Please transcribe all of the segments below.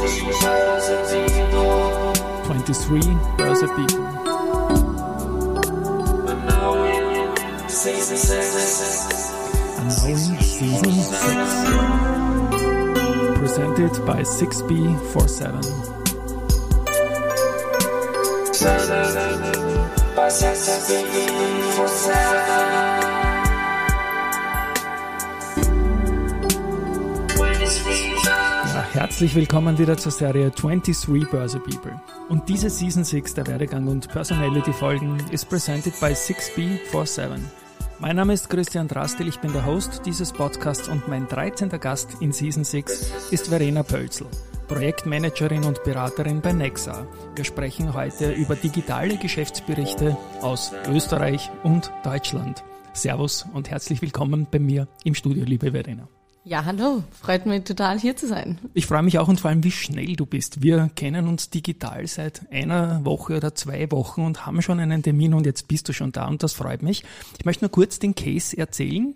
23 Börse People. And now in season 6. Presented by 6B47. Herzlich willkommen wieder zur Serie 23 Börse People. Und diese Season 6 der Werdegang und Personality Folgen ist presented by 6B47. Mein Name ist Christian Drastil, ich bin der Host dieses Podcasts und mein 13. Gast in Season 6 ist Verena Pölzl, Projektmanagerin und Beraterin bei Nexa. Wir sprechen heute über digitale Geschäftsberichte aus Österreich und Deutschland. Servus und herzlich willkommen bei mir im Studio, liebe Verena. Ja, hallo. Freut mich total hier zu sein. Ich freue mich auch und vor allem, wie schnell du bist. Wir kennen uns digital seit einer Woche oder zwei Wochen und haben schon einen Termin und jetzt bist du schon da und das freut mich. Ich möchte nur kurz den Case erzählen.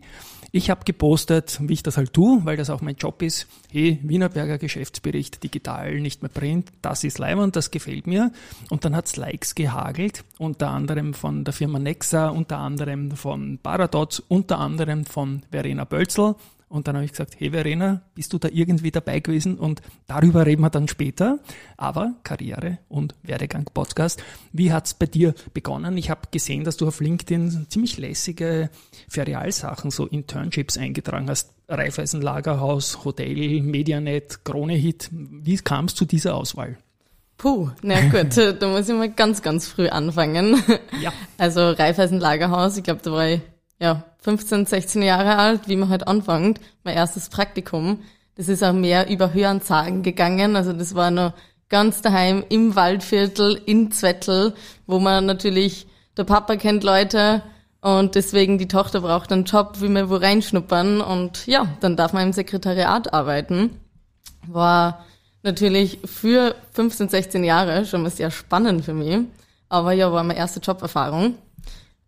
Ich habe gepostet, wie ich das halt tue, weil das auch mein Job ist. Hey, Wienerberger Geschäftsbericht, digital, nicht mehr print, das ist und das gefällt mir. Und dann hat's Likes gehagelt, unter anderem von der Firma Nexa, unter anderem von Paradots, unter anderem von Verena Bölzl und dann habe ich gesagt, hey Verena, bist du da irgendwie dabei gewesen? Und darüber reden wir dann später. Aber Karriere und Werdegang Podcast. Wie hat's bei dir begonnen? Ich habe gesehen, dass du auf LinkedIn ziemlich lässige Ferialsachen, so Internships eingetragen hast. Raiffeisenlagerhaus, Hotel, Medianet, Kronehit. Wie kam es zu dieser Auswahl? Puh, na gut, da muss ich mal ganz, ganz früh anfangen. Ja. Also Raiffeisenlagerhaus, ich glaube, da war ich ja, 15, 16 Jahre alt, wie man halt anfängt, mein erstes Praktikum. Das ist auch mehr über Hörensagen gegangen. Also das war noch ganz daheim im Waldviertel in Zwettel, wo man natürlich, der Papa kennt Leute und deswegen die Tochter braucht einen Job, wie wir wo reinschnuppern und ja, dann darf man im Sekretariat arbeiten. War natürlich für 15, 16 Jahre schon mal sehr spannend für mich. Aber ja, war meine erste Joberfahrung.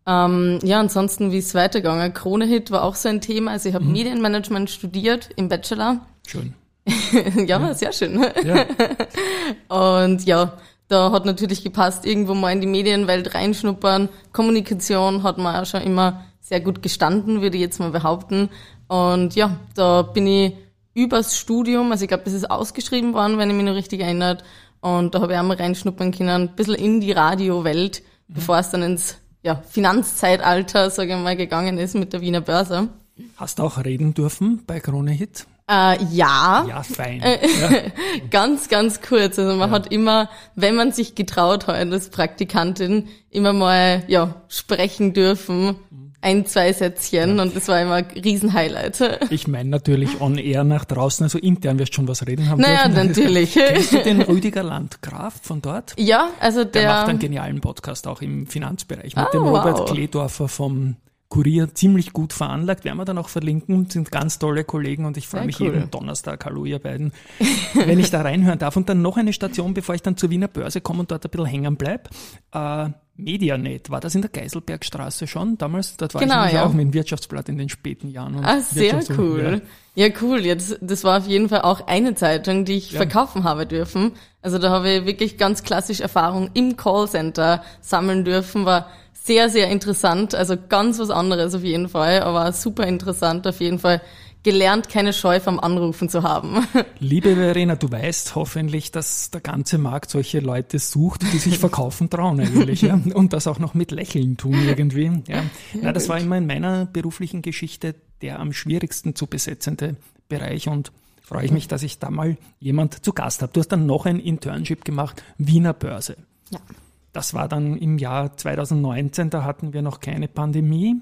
Ähm, ja, ansonsten, wie es weitergegangen? Krone-Hit war auch so ein Thema. Also ich habe mhm. Medienmanagement studiert im Bachelor. Schön. ja, ja, sehr schön. Ja. Und ja, da hat natürlich gepasst, irgendwo mal in die Medienwelt reinschnuppern. Kommunikation hat man auch schon immer sehr gut gestanden, würde ich jetzt mal behaupten. Und ja, da bin ich übers Studium, also ich glaube, das ist ausgeschrieben worden, wenn ich mich noch richtig erinnert. Und da habe ich auch mal reinschnuppern können, ein bisschen in die Radiowelt, mhm. bevor es dann ins ja, Finanzzeitalter, sage ich mal, gegangen ist mit der Wiener Börse. Hast du auch reden dürfen bei Krone Hit? Äh, ja. Ja, fein. Äh, ja. ganz, ganz kurz. Also man ja. hat immer, wenn man sich getraut hat als Praktikantin, immer mal ja sprechen dürfen ein, zwei Sätzchen ja. und das war immer ein Riesenhighlight. Ich meine natürlich on air nach draußen, also intern wirst du schon was reden haben naja, dürfen. natürlich. Kennst du den Rüdiger Landgraf von dort? Ja, also der... Der macht einen genialen Podcast auch im Finanzbereich mit ah, dem Robert wow. Kledorfer vom Kurier ziemlich gut veranlagt, werden wir dann auch verlinken, sind ganz tolle Kollegen und ich freue mich cool. jeden Donnerstag, hallo ihr beiden, wenn ich da reinhören darf. Und dann noch eine Station, bevor ich dann zur Wiener Börse komme und dort ein bisschen hängen bleib. Äh, Medianet, war das in der Geiselbergstraße schon damals? Dort war genau, ich ja. auch mit dem Wirtschaftsblatt in den späten Jahren. ah, sehr cool. Ja. ja. cool. Jetzt, das war auf jeden Fall auch eine Zeitung, die ich ja. verkaufen habe dürfen. Also da habe ich wirklich ganz klassisch Erfahrung im Callcenter sammeln dürfen, war sehr, sehr interessant. Also ganz was anderes auf jeden Fall, aber super interessant auf jeden Fall gelernt, keine Scheu vom Anrufen zu haben. Liebe Verena, du weißt hoffentlich, dass der ganze Markt solche Leute sucht, die sich verkaufen trauen eigentlich, ja? und das auch noch mit Lächeln tun irgendwie. Ja. ja das war immer in meiner beruflichen Geschichte der am schwierigsten zu besetzende Bereich und freue ich mich, dass ich da mal jemand zu Gast habe. Du hast dann noch ein Internship gemacht, Wiener Börse. Ja. Das war dann im Jahr 2019, da hatten wir noch keine Pandemie.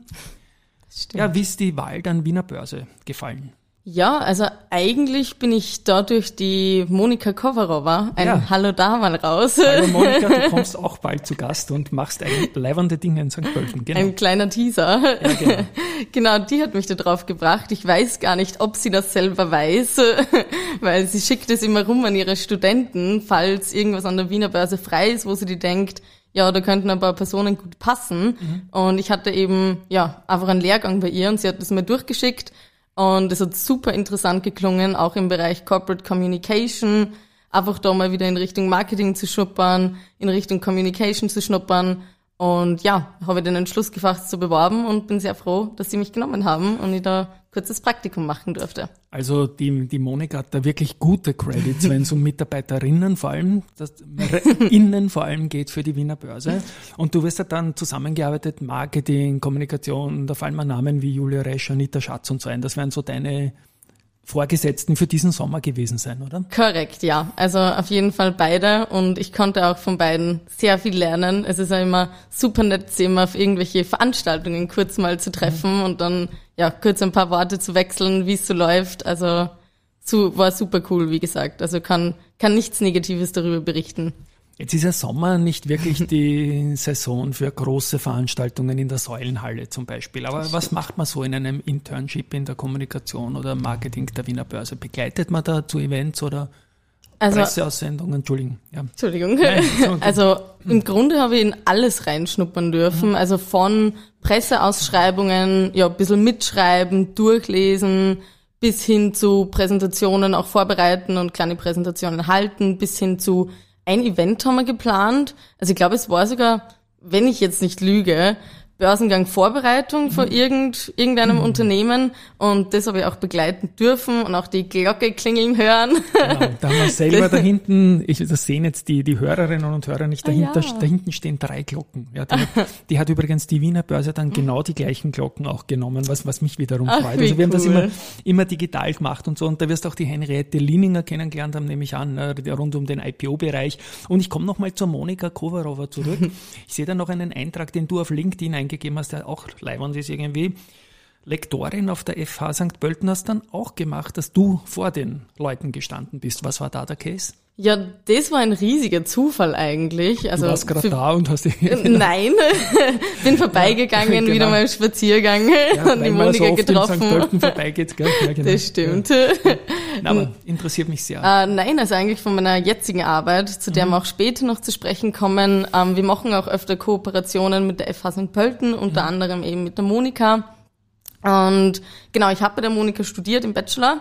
Ja, wie ist die Wahl dann Wiener Börse gefallen? Ja, also eigentlich bin ich da durch die Monika Kovarova ein ja. Hallo da mal raus. Hallo Monika, du kommst auch bald zu Gast und machst ein leibende Dinge in St. Pölten. Genau. Ein kleiner Teaser. Ja, genau. genau, die hat mich da drauf gebracht. Ich weiß gar nicht, ob sie das selber weiß, weil sie schickt es immer rum an ihre Studenten, falls irgendwas an der Wiener Börse frei ist, wo sie die denkt, ja, da könnten ein paar Personen gut passen. Mhm. Und ich hatte eben, ja, einfach einen Lehrgang bei ihr und sie hat das mir durchgeschickt und es hat super interessant geklungen, auch im Bereich Corporate Communication, einfach da mal wieder in Richtung Marketing zu schnuppern, in Richtung Communication zu schnuppern und ja, habe den Entschluss gefasst zu bewerben und bin sehr froh, dass sie mich genommen haben und ich da kurzes Praktikum machen durfte. Also die, die Monika hat da wirklich gute Credits, wenn es um Mitarbeiterinnen vor allem, das, innen vor allem geht für die Wiener Börse. Und du wirst ja dann zusammengearbeitet, Marketing, Kommunikation, da fallen mir Namen wie Julia Resch, Anita Schatz und so ein. Das wären so deine Vorgesetzten für diesen Sommer gewesen sein, oder? Korrekt, ja. Also auf jeden Fall beide und ich konnte auch von beiden sehr viel lernen. Es ist ja immer super nett, sie immer auf irgendwelche Veranstaltungen kurz mal zu treffen mhm. und dann ja kurz ein paar Worte zu wechseln, wie es so läuft. Also war super cool, wie gesagt. Also kann, kann nichts Negatives darüber berichten. Jetzt ist ja Sommer nicht wirklich die Saison für große Veranstaltungen in der Säulenhalle zum Beispiel. Aber was macht man so in einem Internship in der Kommunikation oder Marketing der Wiener Börse? Begleitet man da zu Events oder also, Presseaussendungen? Entschuldigung. Ja. Entschuldigung. Nein, also im Grunde habe ich in alles reinschnuppern dürfen. Mhm. Also von Presseausschreibungen, ja, ein bisschen mitschreiben, durchlesen, bis hin zu Präsentationen auch vorbereiten und kleine Präsentationen halten, bis hin zu ein Event haben wir geplant. Also ich glaube, es war sogar, wenn ich jetzt nicht lüge, Börsengang Vorbereitung von mhm. irgend, irgendeinem mhm. Unternehmen und das habe ich auch begleiten dürfen und auch die Glocke klingeln hören. Genau, da haben wir selber da hinten, ich, das sehen jetzt die, die Hörerinnen und Hörer nicht, dahinter, ah, ja. da hinten stehen drei Glocken. Ja, die, hat, die hat übrigens die Wiener Börse dann genau die gleichen Glocken auch genommen, was, was mich wiederum Ach, freut. Also wir cool. haben das immer, immer digital gemacht und so und da wirst du auch die Henriette Lininger kennengelernt haben, nehme ich an, äh, rund um den IPO-Bereich. Und ich komme nochmal zur Monika Kovarova zurück. Ich sehe da noch einen Eintrag, den du auf LinkedIn eingegeben hast, der auch leibend ist irgendwie. Lektorin auf der FH St. Pölten hast dann auch gemacht, dass du vor den Leuten gestanden bist. Was war da der Case? Ja, das war ein riesiger Zufall eigentlich. Also du warst gerade da und hast dich... Nein, bin vorbeigegangen, ja, genau. wieder mal im Spaziergang ja, und die Monika so getroffen. In St. Pölten vorbeigeht, gell? Ja, genau. Das stimmt. Ja. Na, aber interessiert mich sehr. Äh, nein, also eigentlich von meiner jetzigen Arbeit, zu der mhm. wir auch später noch zu sprechen kommen. Ähm, wir machen auch öfter Kooperationen mit der FH St. Pölten, unter mhm. anderem eben mit der Monika. Und genau, ich habe bei der Monika studiert im Bachelor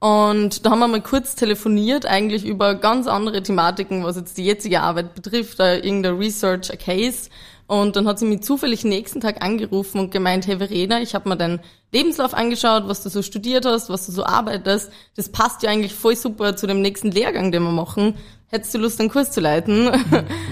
und da haben wir mal kurz telefoniert, eigentlich über ganz andere Thematiken, was jetzt die jetzige Arbeit betrifft, da irgendein Research, a Case. Und dann hat sie mich zufällig nächsten Tag angerufen und gemeint, hey Verena, ich habe mir deinen Lebenslauf angeschaut, was du so studiert hast, was du so arbeitest. Das passt ja eigentlich voll super zu dem nächsten Lehrgang, den wir machen. Hättest du Lust, einen Kurs zu leiten?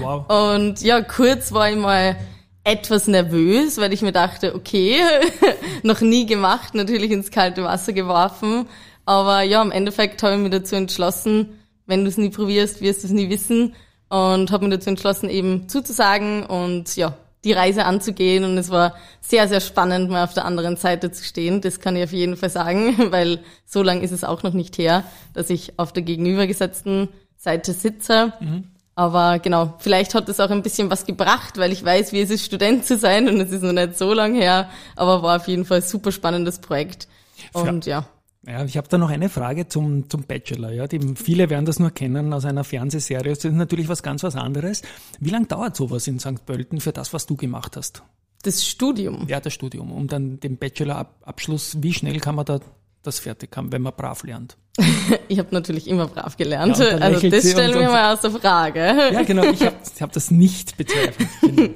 Wow. Und ja, kurz war ich mal etwas nervös, weil ich mir dachte, okay, noch nie gemacht, natürlich ins kalte Wasser geworfen. Aber ja, im Endeffekt habe ich mich dazu entschlossen, wenn du es nie probierst, wirst du es nie wissen. Und habe mich dazu entschlossen, eben zuzusagen und ja, die Reise anzugehen. Und es war sehr, sehr spannend, mal auf der anderen Seite zu stehen. Das kann ich auf jeden Fall sagen, weil so lange ist es auch noch nicht her, dass ich auf der gegenübergesetzten Seite sitze. Mhm. Aber genau, vielleicht hat es auch ein bisschen was gebracht, weil ich weiß, wie es ist, Student zu sein und es ist noch nicht so lang her, aber war auf jeden Fall ein super spannendes Projekt. Und ja. Ja, ich habe da noch eine Frage zum, zum Bachelor. Ja. Die, viele werden das nur kennen aus einer Fernsehserie. Das ist natürlich was ganz was anderes. Wie lange dauert sowas in St. Pölten für das, was du gemacht hast? Das Studium? Ja, das Studium. Um dann den Bachelor-Abschluss, wie schnell kann man da das fertig haben, wenn man brav lernt? ich habe natürlich immer brav gelernt. Ja, also das stellen wir mal aus der Frage. Ja, genau. Ich habe hab das nicht bezweifelt. Genau.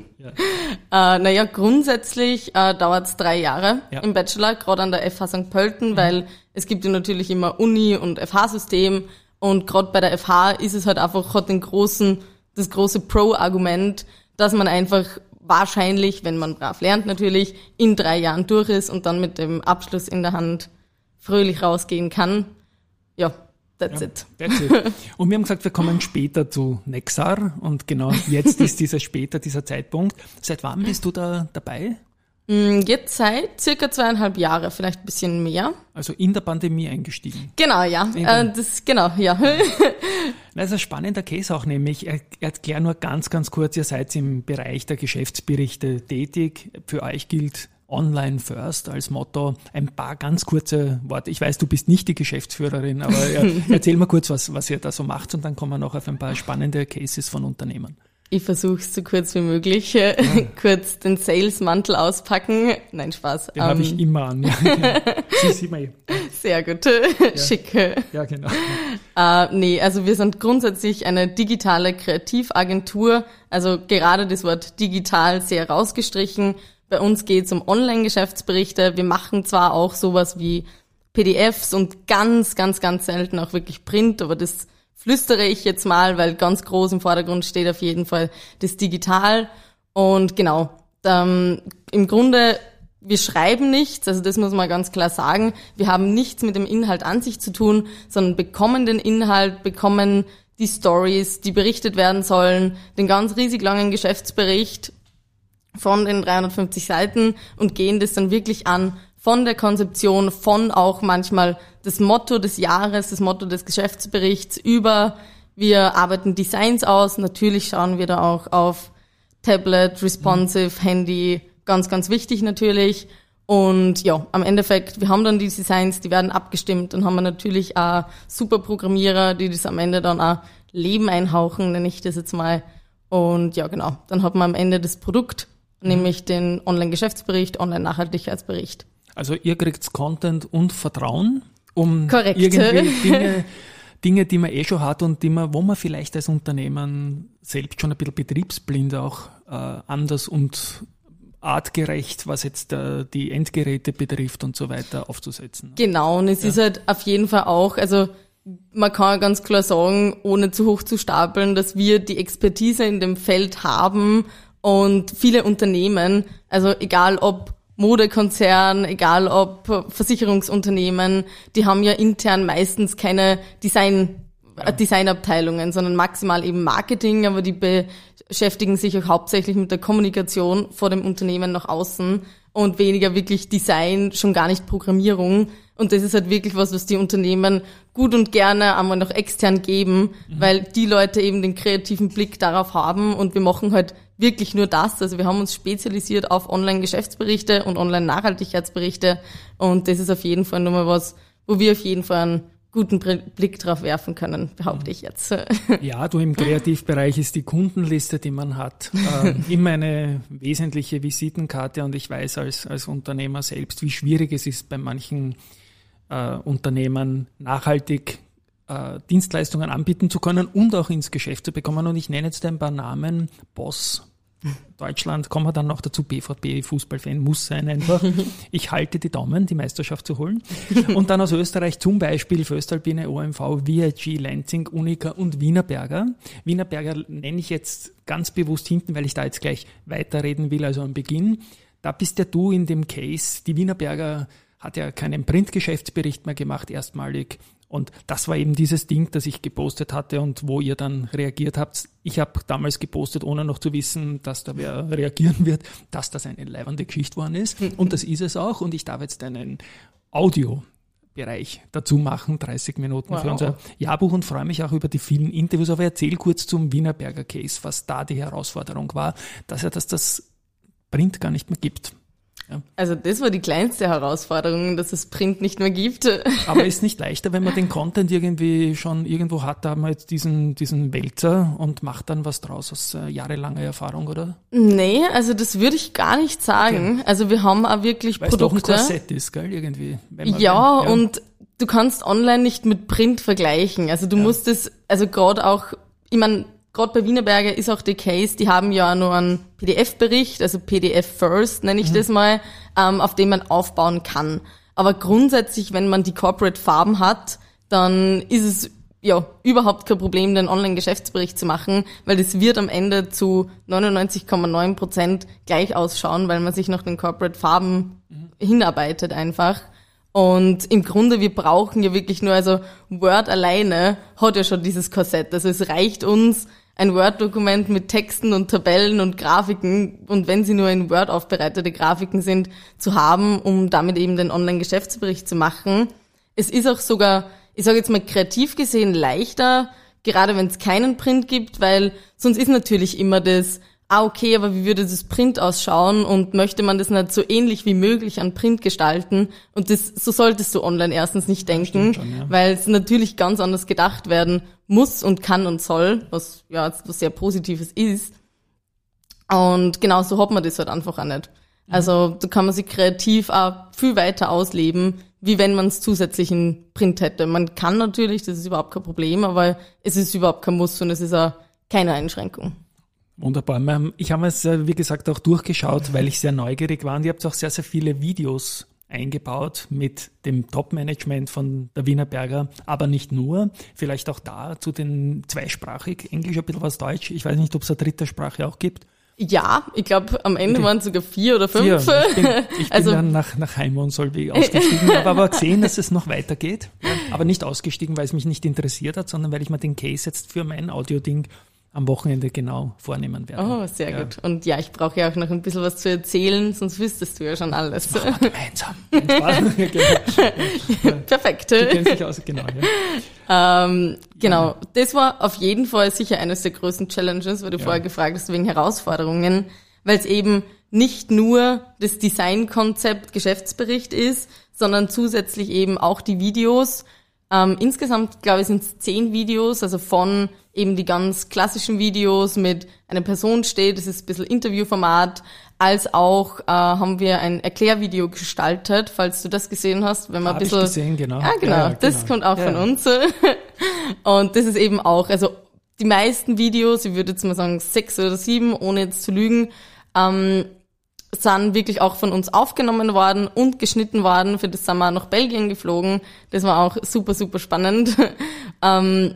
Ja. Äh, naja, grundsätzlich äh, dauert es drei Jahre ja. im Bachelor, gerade an der FH St. Pölten, mhm. weil es gibt ja natürlich immer Uni und FH-System und gerade bei der FH ist es halt einfach, hat den großen, das große Pro-Argument, dass man einfach wahrscheinlich, wenn man brav lernt natürlich, in drei Jahren durch ist und dann mit dem Abschluss in der Hand fröhlich rausgehen kann. Ja, That's ja, it. That's it. Und wir haben gesagt, wir kommen später zu Nexar und genau jetzt ist dieser später, dieser Zeitpunkt. Seit wann bist du da dabei? Mm, jetzt seit circa zweieinhalb Jahre, vielleicht ein bisschen mehr. Also in der Pandemie eingestiegen. Genau, ja. Äh, das, genau, ja. Das ist ein spannender Case auch nämlich. Erklär nur ganz, ganz kurz, ihr seid im Bereich der Geschäftsberichte tätig. Für euch gilt Online First als Motto. Ein paar ganz kurze Worte. Ich weiß, du bist nicht die Geschäftsführerin, aber erzähl mal kurz, was, was ihr da so macht und dann kommen wir noch auf ein paar spannende Cases von Unternehmen. Ich versuche es so kurz wie möglich. Ja. kurz den Sales-Mantel auspacken. Nein, Spaß. Den um, habe ich ähm, immer an. Ja. Sie sieht man Sehr gut. Ja. Schick. Ja, genau. Uh, nee, also wir sind grundsätzlich eine digitale Kreativagentur. Also gerade das Wort digital sehr rausgestrichen. Bei uns geht es um Online-Geschäftsberichte. Wir machen zwar auch sowas wie PDFs und ganz, ganz, ganz selten auch wirklich Print, aber das flüstere ich jetzt mal, weil ganz groß im Vordergrund steht auf jeden Fall das Digital. Und genau, ähm, im Grunde, wir schreiben nichts, also das muss man ganz klar sagen. Wir haben nichts mit dem Inhalt an sich zu tun, sondern bekommen den Inhalt, bekommen die Stories, die berichtet werden sollen, den ganz riesig langen Geschäftsbericht von den 350 Seiten und gehen das dann wirklich an von der Konzeption, von auch manchmal das Motto des Jahres, das Motto des Geschäftsberichts über, wir arbeiten Designs aus, natürlich schauen wir da auch auf Tablet, responsive, mhm. Handy, ganz, ganz wichtig natürlich. Und ja, am Endeffekt, wir haben dann die Designs, die werden abgestimmt und haben wir natürlich auch super Programmierer, die das am Ende dann auch Leben einhauchen, nenne ich das jetzt mal. Und ja, genau, dann hat man am Ende das Produkt, mhm. nämlich den Online-Geschäftsbericht, Online-Nachhaltigkeitsbericht. Also ihr kriegt Content und Vertrauen, um Korrekt. irgendwie Dinge, Dinge, die man eh schon hat und die man, wo man vielleicht als Unternehmen selbst schon ein bisschen betriebsblind auch äh, anders und artgerecht, was jetzt äh, die Endgeräte betrifft und so weiter, aufzusetzen. Genau, und es ja. ist halt auf jeden Fall auch, also man kann ganz klar sagen, ohne zu hoch zu stapeln, dass wir die Expertise in dem Feld haben und viele Unternehmen, also egal ob Modekonzern, egal ob Versicherungsunternehmen, die haben ja intern meistens keine Design. Designabteilungen, sondern maximal eben Marketing, aber die beschäftigen sich auch hauptsächlich mit der Kommunikation vor dem Unternehmen nach außen und weniger wirklich Design, schon gar nicht Programmierung. Und das ist halt wirklich was, was die Unternehmen gut und gerne einmal noch extern geben, mhm. weil die Leute eben den kreativen Blick darauf haben und wir machen halt wirklich nur das. Also wir haben uns spezialisiert auf Online-Geschäftsberichte und Online-Nachhaltigkeitsberichte und das ist auf jeden Fall nochmal was, wo wir auf jeden Fall einen guten Blick drauf werfen können, behaupte ich jetzt. Ja, du im Kreativbereich ist die Kundenliste, die man hat, äh, immer eine wesentliche Visitenkarte und ich weiß als, als Unternehmer selbst, wie schwierig es ist bei manchen äh, Unternehmen nachhaltig äh, Dienstleistungen anbieten zu können und auch ins Geschäft zu bekommen. Und ich nenne jetzt ein paar Namen. Boss, Deutschland, kommen wir dann noch dazu, BVB, Fußballfan, muss sein einfach. Ich halte die Daumen, die Meisterschaft zu holen. Und dann aus Österreich zum Beispiel Föstalpine, OMV, VIG, Lenzing, Unica und Wienerberger. Wienerberger nenne ich jetzt ganz bewusst hinten, weil ich da jetzt gleich weiterreden will, also am Beginn. Da bist ja du in dem Case. Die Wienerberger hat ja keinen Printgeschäftsbericht mehr gemacht, erstmalig. Und das war eben dieses Ding, das ich gepostet hatte und wo ihr dann reagiert habt. Ich habe damals gepostet, ohne noch zu wissen, dass da wer reagieren wird, dass das eine leibende Geschichte worden ist. Und das ist es auch. Und ich darf jetzt einen Audio-Bereich dazu machen, 30 Minuten wow. für unser Jahrbuch und freue mich auch über die vielen Interviews. Aber erzähl kurz zum Wienerberger Case, was da die Herausforderung war, dass er dass das Print gar nicht mehr gibt. Also das war die kleinste Herausforderung, dass es Print nicht mehr gibt. Aber ist nicht leichter, wenn man den Content irgendwie schon irgendwo hat, da haben wir jetzt diesen, diesen Wälzer und macht dann was draus aus äh, jahrelanger Erfahrung, oder? Nee, also das würde ich gar nicht sagen. Okay. Also wir haben auch wirklich Weil Produkte. Es doch ein Korsett ist, gell, irgendwie. Ja, will, ja, und du kannst online nicht mit Print vergleichen. Also du ja. musst es, also gerade auch, ich meine, gerade bei Wienerberger ist auch der Case, die haben ja nur einen PDF-Bericht, also PDF First nenne ich mhm. das mal, ähm, auf dem man aufbauen kann. Aber grundsätzlich, wenn man die Corporate Farben hat, dann ist es ja überhaupt kein Problem, den Online-Geschäftsbericht zu machen, weil das wird am Ende zu 99,9 Prozent gleich ausschauen, weil man sich nach den Corporate Farben mhm. hinarbeitet einfach. Und im Grunde, wir brauchen ja wirklich nur, also Word alleine hat ja schon dieses Korsett. Also es reicht uns, ein Word-Dokument mit Texten und Tabellen und Grafiken und wenn sie nur in Word aufbereitete Grafiken sind, zu haben, um damit eben den Online-Geschäftsbericht zu machen. Es ist auch sogar, ich sage jetzt mal kreativ gesehen, leichter, gerade wenn es keinen Print gibt, weil sonst ist natürlich immer das, ah okay, aber wie würde das Print ausschauen und möchte man das nicht so ähnlich wie möglich an Print gestalten und das so solltest du online erstens nicht denken, schon, ja. weil es natürlich ganz anders gedacht werden muss und kann und soll, was ja was sehr positives ist. Und genau so hat man das halt einfach auch nicht. Mhm. Also da kann man sich kreativ auch viel weiter ausleben, wie wenn man es zusätzlich in Print hätte. Man kann natürlich, das ist überhaupt kein Problem, aber es ist überhaupt kein Muss und es ist auch keine Einschränkung. Wunderbar. Ich habe es, wie gesagt, auch durchgeschaut, weil ich sehr neugierig war und ihr habt auch sehr, sehr viele Videos eingebaut mit dem Top-Management von der Wiener Berger, aber nicht nur. Vielleicht auch da zu den zweisprachig, Englisch, ein bisschen was Deutsch. Ich weiß nicht, ob es eine dritte Sprache auch gibt. Ja, ich glaube, am Ende waren es sogar vier oder fünf. Vier. Ich bin, ich bin also, dann nach, nach Heim und Solvig ausgestiegen, habe aber gesehen, dass es noch weitergeht. Aber nicht ausgestiegen, weil es mich nicht interessiert hat, sondern weil ich mir den Case jetzt für mein Audio-Ding am Wochenende genau vornehmen werde. Oh, sehr ja. gut. Und ja, ich brauche ja auch noch ein bisschen was zu erzählen, sonst wüsstest du ja schon alles. Das gemeinsam. Perfekt. Du kennst dich aus, genau. Ja. Ähm, genau, ja. das war auf jeden Fall sicher eines der größten Challenges, weil du vorher gefragt hast, wegen Herausforderungen, weil es eben nicht nur das Designkonzept Geschäftsbericht ist, sondern zusätzlich eben auch die Videos. Ähm, insgesamt, glaube ich, sind es zehn Videos, also von eben die ganz klassischen Videos mit einer Person steht, das ist ein bisschen Interviewformat, als auch äh, haben wir ein Erklärvideo gestaltet, falls du das gesehen hast, wenn man Hab ein bisschen. Ich gesehen, genau. Ja, genau. Ja, das genau. kommt auch ja. von uns. Und das ist eben auch, also die meisten Videos, ich würde jetzt mal sagen sechs oder sieben, ohne jetzt zu lügen, ähm, sind wirklich auch von uns aufgenommen worden und geschnitten worden. Für das sind wir nach Belgien geflogen. Das war auch super, super spannend. ähm,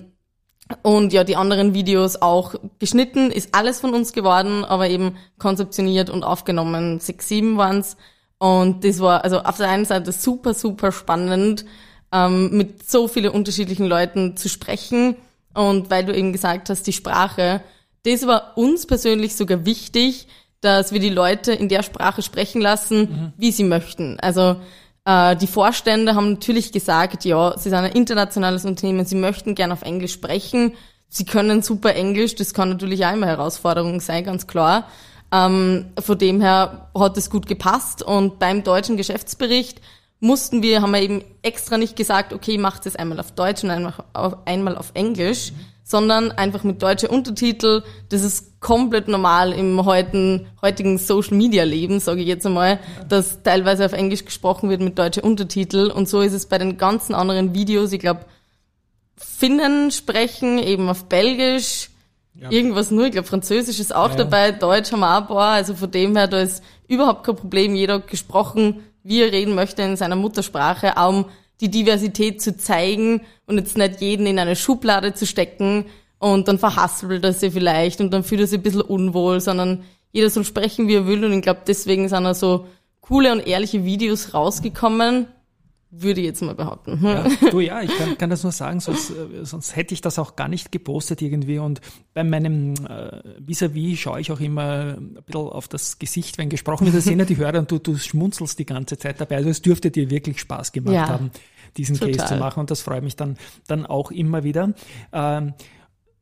und ja, die anderen Videos auch geschnitten, ist alles von uns geworden, aber eben konzeptioniert und aufgenommen. Sechs, sieben waren's. Und das war also auf der einen Seite super, super spannend, ähm, mit so vielen unterschiedlichen Leuten zu sprechen. Und weil du eben gesagt hast, die Sprache, das war uns persönlich sogar wichtig, dass wir die Leute in der Sprache sprechen lassen, mhm. wie sie möchten. Also die Vorstände haben natürlich gesagt, ja, sie sind ein internationales Unternehmen, sie möchten gern auf Englisch sprechen. Sie können super Englisch, das kann natürlich auch immer Herausforderung sein, ganz klar. Ähm, von dem her hat es gut gepasst und beim deutschen Geschäftsbericht mussten wir, haben wir eben extra nicht gesagt, okay, macht es einmal auf Deutsch und einmal auf, einmal auf Englisch, mhm sondern einfach mit deutsche Untertitel. Das ist komplett normal im heutigen, heutigen Social Media Leben, sage ich jetzt einmal, dass teilweise auf Englisch gesprochen wird mit deutsche Untertitel. Und so ist es bei den ganzen anderen Videos. Ich glaube, Finnen sprechen eben auf Belgisch, ja. irgendwas nur. Ich glaube, Französisch ist auch ja, dabei, Deutsch haben wir auch ein paar. Also von dem her, da ist überhaupt kein Problem. Jeder gesprochen, wie er reden möchte in seiner Muttersprache, um die Diversität zu zeigen und jetzt nicht jeden in eine Schublade zu stecken und dann verhaspelt er sie vielleicht und dann fühlt er sich ein bisschen unwohl, sondern jeder soll sprechen, wie er will und ich glaube, deswegen sind da so coole und ehrliche Videos rausgekommen, würde ich jetzt mal behaupten. Ja, du ja, ich kann, kann das nur sagen, sonst, äh, sonst hätte ich das auch gar nicht gepostet irgendwie. Und bei meinem äh, Vis-a-vis -vis schaue ich auch immer ein bisschen auf das Gesicht, wenn gesprochen wird. Das sehen ja die Hörer und du, du schmunzelst die ganze Zeit dabei. Also es dürfte dir wirklich Spaß gemacht ja, haben, diesen total. Case zu machen. Und das freut mich dann, dann auch immer wieder. Ähm,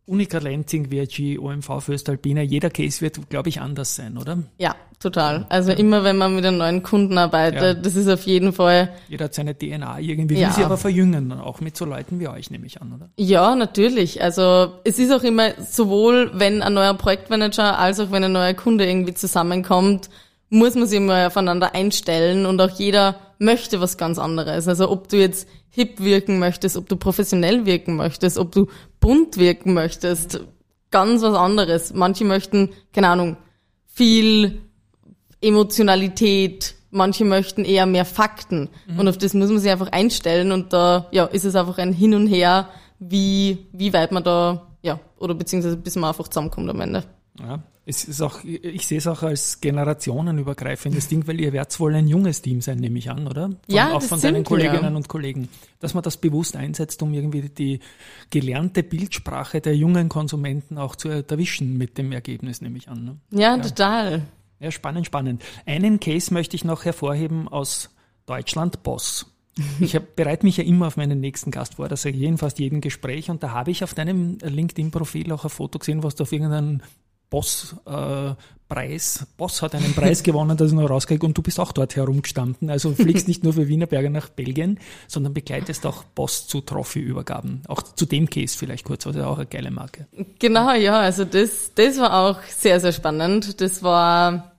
Unica Lenzing, VRG, OMV Föstalpine, jeder Case wird, glaube ich, anders sein, oder? Ja, total. Also ja. immer, wenn man mit einem neuen Kunden arbeitet, ja. das ist auf jeden Fall... Jeder hat seine DNA irgendwie, ja. will sie aber verjüngen, auch mit so Leuten wie euch, nehme ich an, oder? Ja, natürlich. Also es ist auch immer sowohl, wenn ein neuer Projektmanager als auch wenn ein neuer Kunde irgendwie zusammenkommt, muss man sich immer aufeinander einstellen und auch jeder möchte was ganz anderes. Also ob du jetzt hip wirken möchtest, ob du professionell wirken möchtest, ob du bunt wirken möchtest, ganz was anderes. Manche möchten, keine Ahnung, viel Emotionalität, manche möchten eher mehr Fakten. Mhm. Und auf das muss man sich einfach einstellen und da ja, ist es einfach ein Hin und Her, wie, wie weit man da, ja, oder beziehungsweise bis man einfach zusammenkommt am Ende. Ja, es ist auch, ich sehe es auch als generationenübergreifendes Ding, weil ihr werdet wohl ein junges Team sein, nehme ich an, oder? Von, ja, auch von deinen Kolleginnen wir. und Kollegen. Dass man das bewusst einsetzt, um irgendwie die gelernte Bildsprache der jungen Konsumenten auch zu erwischen mit dem Ergebnis, nehme ich an. Ne? Ja, ja, total. Ja, spannend, spannend. Einen Case möchte ich noch hervorheben aus Deutschland, Boss. Ich bereite mich ja immer auf meinen nächsten Gast vor, das sage ich jeden, fast jedem Gespräch und da habe ich auf deinem LinkedIn-Profil auch ein Foto gesehen, was du auf irgendeinem Boss äh, Preis. Boss hat einen Preis gewonnen, das ich noch rauskriege und du bist auch dort herumgestanden. Also fliegst nicht nur für Wienerberger nach Belgien, sondern begleitest auch Boss zu Trophy-Übergaben. Auch zu dem Case vielleicht kurz, was ja auch eine geile Marke. Genau, ja, also das, das war auch sehr, sehr spannend. Das war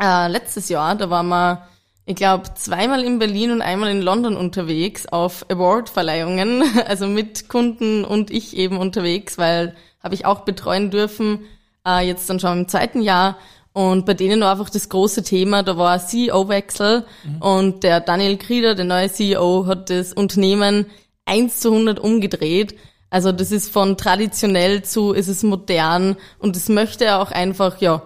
äh, letztes Jahr, da waren wir, ich glaube, zweimal in Berlin und einmal in London unterwegs auf Award-Verleihungen, also mit Kunden und ich eben unterwegs, weil habe ich auch betreuen dürfen äh, jetzt dann schon im zweiten Jahr. Und bei denen war einfach das große Thema, da war CEO-Wechsel mhm. und der Daniel Krieder, der neue CEO, hat das Unternehmen 1 zu 100 umgedreht. Also das ist von traditionell zu, ist es modern und das möchte er auch einfach, ja,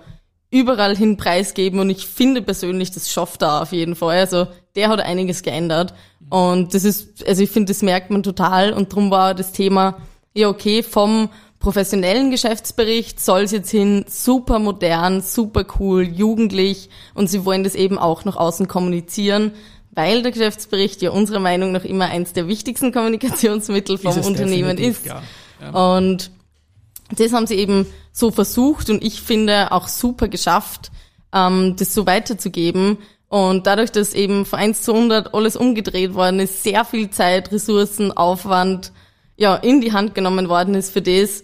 überall hin preisgeben und ich finde persönlich, das schafft er auf jeden Fall. Also der hat einiges geändert und das ist, also ich finde, das merkt man total und drum war das Thema, ja okay, vom professionellen Geschäftsbericht soll es jetzt hin super modern, super cool, jugendlich und sie wollen das eben auch nach außen kommunizieren, weil der Geschäftsbericht ja unserer Meinung nach immer eins der wichtigsten Kommunikationsmittel vom ist Unternehmen ist. Ja. Ja. Und das haben sie eben so versucht und ich finde auch super geschafft, ähm, das so weiterzugeben. Und dadurch, dass eben von 1 zu 100 alles umgedreht worden ist, sehr viel Zeit, Ressourcen, Aufwand, ja, in die Hand genommen worden ist für das,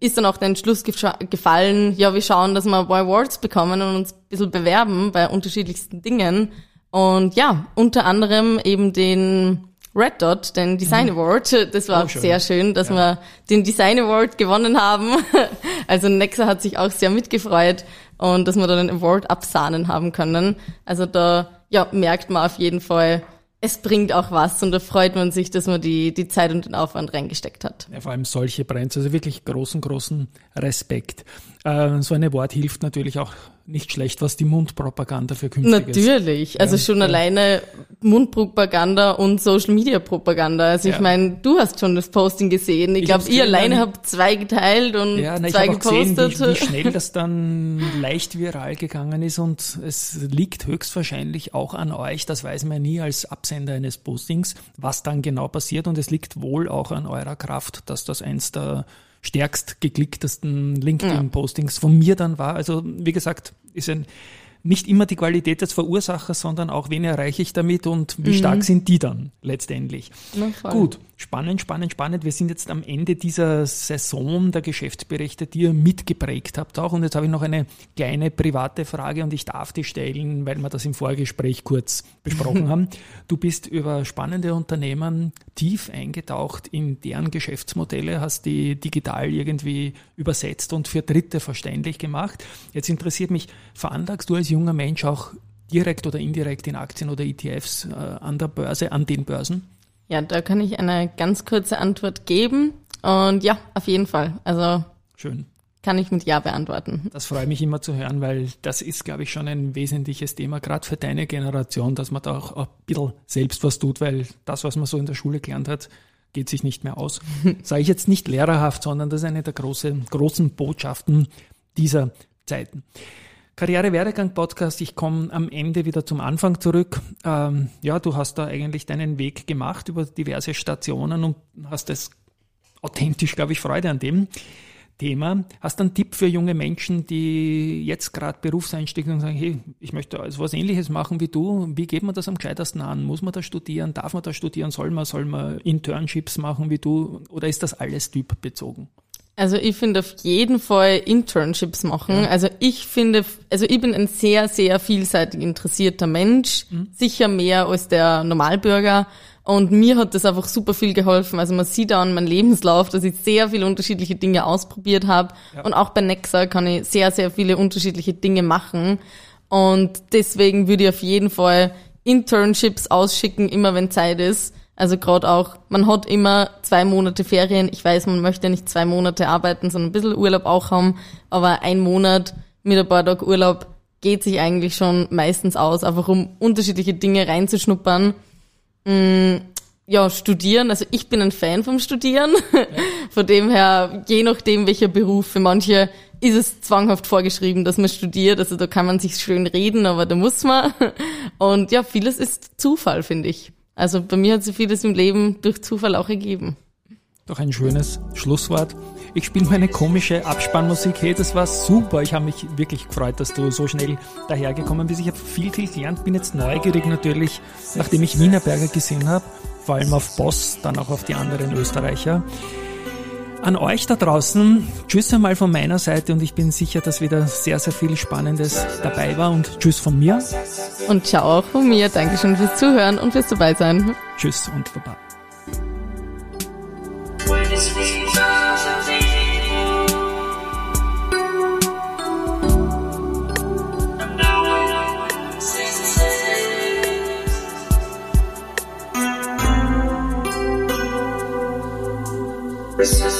ist dann auch der Entschluss gefallen, ja, wir schauen, dass wir Awards bekommen und uns ein bisschen bewerben bei unterschiedlichsten Dingen. Und ja, unter anderem eben den Red Dot, den Design mhm. Award. Das war oh, schön. sehr schön, dass ja. wir den Design Award gewonnen haben. Also Nexa hat sich auch sehr mitgefreut und dass wir da den Award absahnen haben können. Also da ja, merkt man auf jeden Fall, es bringt auch was und da freut man sich, dass man die, die Zeit und den Aufwand reingesteckt hat. Ja, vor allem solche Brands, also wirklich großen, großen Respekt. Äh, so eine Wort hilft natürlich auch nicht schlecht, was die Mundpropaganda für künftiges. Natürlich, also schon ja. alleine Mundpropaganda und Social Media Propaganda. Also ich ja. meine, du hast schon das Posting gesehen. Ich, ich glaube, ihr alleine habt zwei geteilt und ja, na, zwei gepostet. Gesehen, wie, wie schnell das dann leicht viral gegangen ist und es liegt höchstwahrscheinlich auch an euch. Das weiß man nie als Absender eines Postings, was dann genau passiert und es liegt wohl auch an eurer Kraft, dass das eins der stärkst geklicktesten LinkedIn-Postings von mir dann war. Also wie gesagt, ist ein nicht immer die Qualität des Verursachers, sondern auch, wen erreiche ich damit und wie mhm. stark sind die dann letztendlich. Gut, spannend, spannend, spannend. Wir sind jetzt am Ende dieser Saison der Geschäftsberichte, die ihr mitgeprägt habt auch. Und jetzt habe ich noch eine kleine private Frage und ich darf die stellen, weil wir das im Vorgespräch kurz besprochen haben. Du bist über spannende Unternehmen tief eingetaucht in deren Geschäftsmodelle, hast die digital irgendwie übersetzt und für Dritte verständlich gemacht. Jetzt interessiert mich, veranlagst du als junger Mensch auch direkt oder indirekt in Aktien oder ETFs äh, an der Börse, an den Börsen? Ja, da kann ich eine ganz kurze Antwort geben. Und ja, auf jeden Fall. Also schön. Kann ich mit Ja beantworten. Das freut mich immer zu hören, weil das ist, glaube ich, schon ein wesentliches Thema, gerade für deine Generation, dass man da auch ein bisschen selbst was tut, weil das, was man so in der Schule gelernt hat, geht sich nicht mehr aus. Sage ich jetzt nicht lehrerhaft, sondern das ist eine der große, großen Botschaften dieser Zeiten. Karriere-Werdegang-Podcast, ich komme am Ende wieder zum Anfang zurück. Ähm, ja, du hast da eigentlich deinen Weg gemacht über diverse Stationen und hast es authentisch, glaube ich, Freude an dem Thema. Hast du einen Tipp für junge Menschen, die jetzt gerade Berufseinstieg und sagen, hey, ich möchte also was ähnliches machen wie du. Wie geht man das am gescheitersten an? Muss man da studieren? Darf man da studieren? Soll man, soll man Internships machen wie du? Oder ist das alles typbezogen? Also ich finde auf jeden Fall Internships machen. Ja. Also ich finde, also ich bin ein sehr, sehr vielseitig interessierter Mensch, mhm. sicher mehr als der Normalbürger. Und mir hat das einfach super viel geholfen. Also man sieht an meinem Lebenslauf, dass ich sehr viele unterschiedliche Dinge ausprobiert habe. Ja. Und auch bei Nexa kann ich sehr, sehr viele unterschiedliche Dinge machen. Und deswegen würde ich auf jeden Fall Internships ausschicken, immer wenn Zeit ist. Also gerade auch, man hat immer zwei Monate Ferien. Ich weiß, man möchte nicht zwei Monate arbeiten, sondern ein bisschen Urlaub auch haben. Aber ein Monat mit ein paar Tagen Urlaub geht sich eigentlich schon meistens aus, einfach um unterschiedliche Dinge reinzuschnuppern. Mm, ja, studieren. Also ich bin ein Fan vom Studieren. Von dem her, je nachdem welcher Beruf, für manche ist es zwanghaft vorgeschrieben, dass man studiert. Also da kann man sich schön reden, aber da muss man. Und ja, vieles ist Zufall, finde ich. Also bei mir hat sich vieles im Leben durch Zufall auch ergeben. Doch ein schönes Schlusswort. Ich spiele meine komische Abspannmusik. Hey, das war super. Ich habe mich wirklich gefreut, dass du so schnell dahergekommen bist. Ich habe viel, viel gelernt. Bin jetzt neugierig natürlich, nachdem ich Wienerberger gesehen habe. Vor allem auf Boss, dann auch auf die anderen Österreicher. An euch da draußen, tschüss einmal von meiner Seite und ich bin sicher, dass wieder sehr, sehr viel Spannendes dabei war und tschüss von mir. Und ciao auch von mir. Dankeschön fürs Zuhören und fürs dabei sein. Tschüss und Baba. Christmas